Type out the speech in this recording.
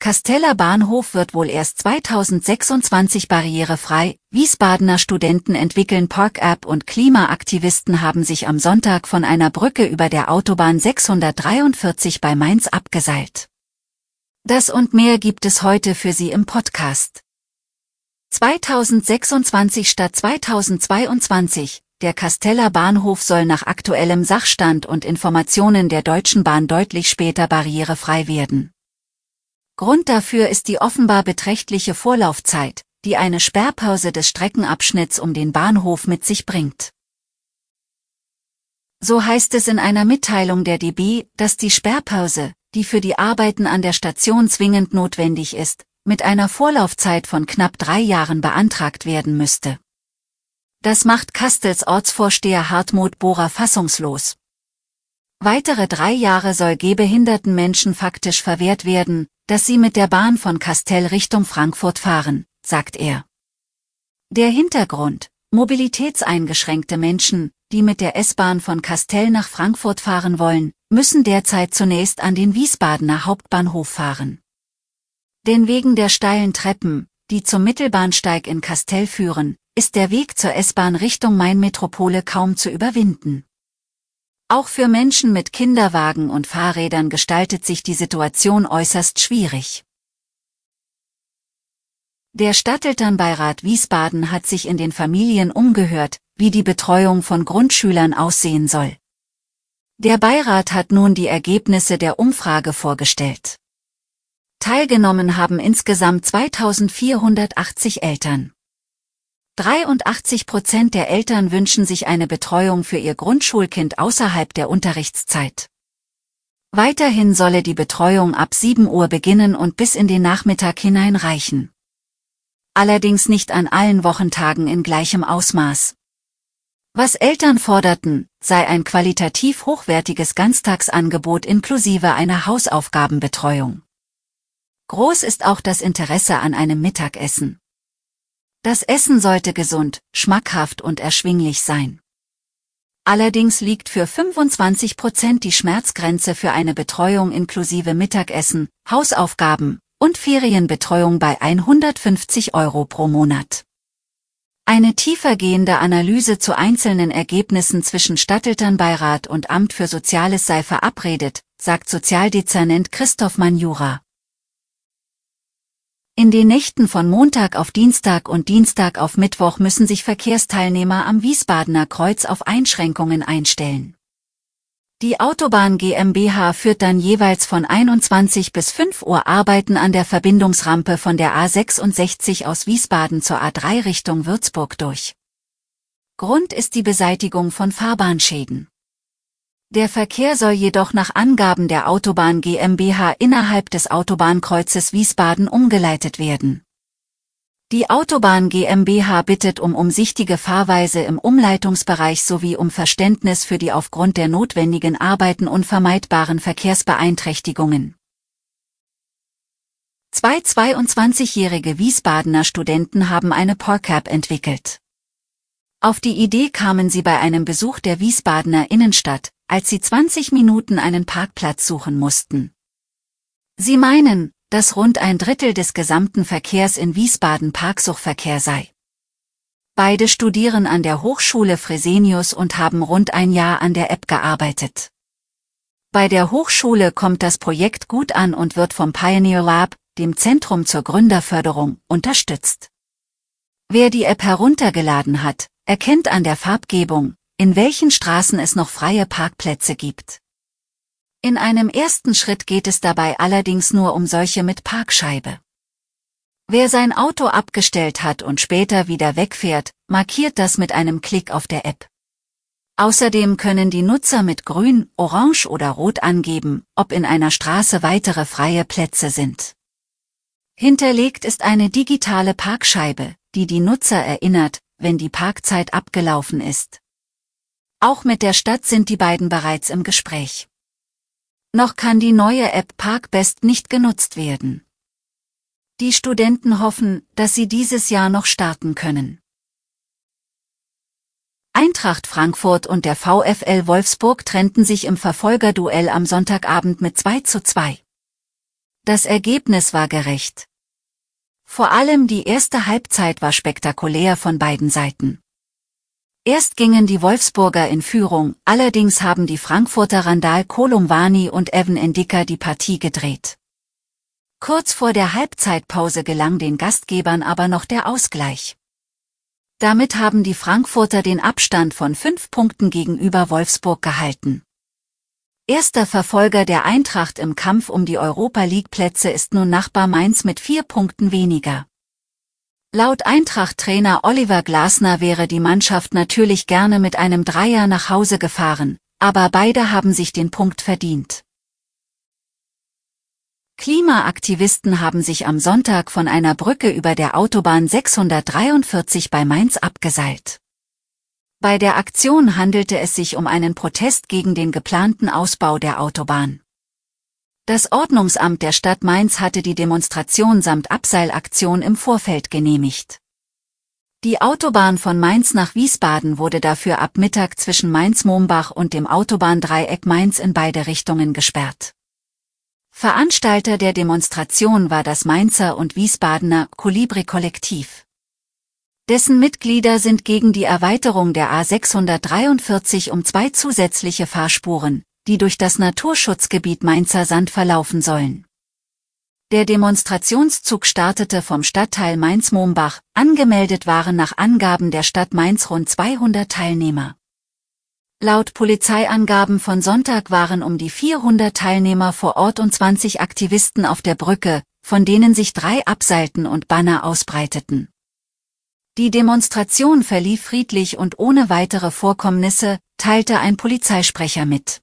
Kasteller Bahnhof wird wohl erst 2026 barrierefrei. Wiesbadener Studenten entwickeln Park-App und Klimaaktivisten haben sich am Sonntag von einer Brücke über der Autobahn 643 bei Mainz abgeseilt. Das und mehr gibt es heute für Sie im Podcast. 2026 statt 2022. Der Kasteller Bahnhof soll nach aktuellem Sachstand und Informationen der Deutschen Bahn deutlich später barrierefrei werden. Grund dafür ist die offenbar beträchtliche Vorlaufzeit, die eine Sperrpause des Streckenabschnitts um den Bahnhof mit sich bringt. So heißt es in einer Mitteilung der DB, dass die Sperrpause, die für die Arbeiten an der Station zwingend notwendig ist, mit einer Vorlaufzeit von knapp drei Jahren beantragt werden müsste. Das macht Kastels Ortsvorsteher Hartmut Bohrer fassungslos. Weitere drei Jahre soll gehbehinderten Menschen faktisch verwehrt werden, dass sie mit der Bahn von Kastell Richtung Frankfurt fahren, sagt er. Der Hintergrund, mobilitätseingeschränkte Menschen, die mit der S-Bahn von Kastell nach Frankfurt fahren wollen, müssen derzeit zunächst an den Wiesbadener Hauptbahnhof fahren. Denn wegen der steilen Treppen, die zum Mittelbahnsteig in Kastell führen, ist der Weg zur S-Bahn Richtung Main-Metropole kaum zu überwinden. Auch für Menschen mit Kinderwagen und Fahrrädern gestaltet sich die Situation äußerst schwierig. Der Stadtelternbeirat Wiesbaden hat sich in den Familien umgehört, wie die Betreuung von Grundschülern aussehen soll. Der Beirat hat nun die Ergebnisse der Umfrage vorgestellt. Teilgenommen haben insgesamt 2480 Eltern. 83 Prozent der Eltern wünschen sich eine Betreuung für ihr Grundschulkind außerhalb der Unterrichtszeit. Weiterhin solle die Betreuung ab 7 Uhr beginnen und bis in den Nachmittag hinein reichen. Allerdings nicht an allen Wochentagen in gleichem Ausmaß. Was Eltern forderten, sei ein qualitativ hochwertiges Ganztagsangebot inklusive einer Hausaufgabenbetreuung. Groß ist auch das Interesse an einem Mittagessen. Das Essen sollte gesund, schmackhaft und erschwinglich sein. Allerdings liegt für 25 Prozent die Schmerzgrenze für eine Betreuung inklusive Mittagessen, Hausaufgaben und Ferienbetreuung bei 150 Euro pro Monat. Eine tiefergehende Analyse zu einzelnen Ergebnissen zwischen Stadtelternbeirat und Amt für Soziales sei verabredet, sagt Sozialdezernent Christoph Manjura. In den Nächten von Montag auf Dienstag und Dienstag auf Mittwoch müssen sich Verkehrsteilnehmer am Wiesbadener Kreuz auf Einschränkungen einstellen. Die Autobahn GmbH führt dann jeweils von 21 bis 5 Uhr Arbeiten an der Verbindungsrampe von der A66 aus Wiesbaden zur A3 Richtung Würzburg durch. Grund ist die Beseitigung von Fahrbahnschäden. Der Verkehr soll jedoch nach Angaben der Autobahn GmbH innerhalb des Autobahnkreuzes Wiesbaden umgeleitet werden. Die Autobahn GmbH bittet um umsichtige Fahrweise im Umleitungsbereich sowie um Verständnis für die aufgrund der notwendigen Arbeiten unvermeidbaren Verkehrsbeeinträchtigungen. Zwei 22-jährige Wiesbadener Studenten haben eine Park-App entwickelt. Auf die Idee kamen sie bei einem Besuch der Wiesbadener Innenstadt, als sie 20 Minuten einen Parkplatz suchen mussten. Sie meinen, dass rund ein Drittel des gesamten Verkehrs in Wiesbaden Parksuchverkehr sei. Beide studieren an der Hochschule Fresenius und haben rund ein Jahr an der App gearbeitet. Bei der Hochschule kommt das Projekt gut an und wird vom Pioneer Lab, dem Zentrum zur Gründerförderung, unterstützt. Wer die App heruntergeladen hat, erkennt an der Farbgebung, in welchen Straßen es noch freie Parkplätze gibt. In einem ersten Schritt geht es dabei allerdings nur um solche mit Parkscheibe. Wer sein Auto abgestellt hat und später wieder wegfährt, markiert das mit einem Klick auf der App. Außerdem können die Nutzer mit Grün, Orange oder Rot angeben, ob in einer Straße weitere freie Plätze sind. Hinterlegt ist eine digitale Parkscheibe, die die Nutzer erinnert, wenn die Parkzeit abgelaufen ist. Auch mit der Stadt sind die beiden bereits im Gespräch. Noch kann die neue App Parkbest nicht genutzt werden. Die Studenten hoffen, dass sie dieses Jahr noch starten können. Eintracht Frankfurt und der VfL Wolfsburg trennten sich im Verfolgerduell am Sonntagabend mit 2 zu 2. Das Ergebnis war gerecht. Vor allem die erste Halbzeit war spektakulär von beiden Seiten. Erst gingen die Wolfsburger in Führung, allerdings haben die Frankfurter Randal Kolumwani und Evan Endika die Partie gedreht. Kurz vor der Halbzeitpause gelang den Gastgebern aber noch der Ausgleich. Damit haben die Frankfurter den Abstand von fünf Punkten gegenüber Wolfsburg gehalten. Erster Verfolger der Eintracht im Kampf um die Europa League-Plätze ist nun Nachbar Mainz mit vier Punkten weniger. Laut Eintracht-Trainer Oliver Glasner wäre die Mannschaft natürlich gerne mit einem Dreier nach Hause gefahren, aber beide haben sich den Punkt verdient. Klimaaktivisten haben sich am Sonntag von einer Brücke über der Autobahn 643 bei Mainz abgeseilt. Bei der Aktion handelte es sich um einen Protest gegen den geplanten Ausbau der Autobahn. Das Ordnungsamt der Stadt Mainz hatte die Demonstration samt Abseilaktion im Vorfeld genehmigt. Die Autobahn von Mainz nach Wiesbaden wurde dafür ab Mittag zwischen Mainz-Mombach und dem Autobahndreieck Mainz in beide Richtungen gesperrt. Veranstalter der Demonstration war das Mainzer und Wiesbadener Kolibri-Kollektiv. Dessen Mitglieder sind gegen die Erweiterung der A643 um zwei zusätzliche Fahrspuren, die durch das Naturschutzgebiet Mainzer Sand verlaufen sollen. Der Demonstrationszug startete vom Stadtteil Mainz-Mombach, angemeldet waren nach Angaben der Stadt Mainz rund 200 Teilnehmer. Laut Polizeiangaben von Sonntag waren um die 400 Teilnehmer vor Ort und 20 Aktivisten auf der Brücke, von denen sich drei abseilten und Banner ausbreiteten. Die Demonstration verlief friedlich und ohne weitere Vorkommnisse, teilte ein Polizeisprecher mit.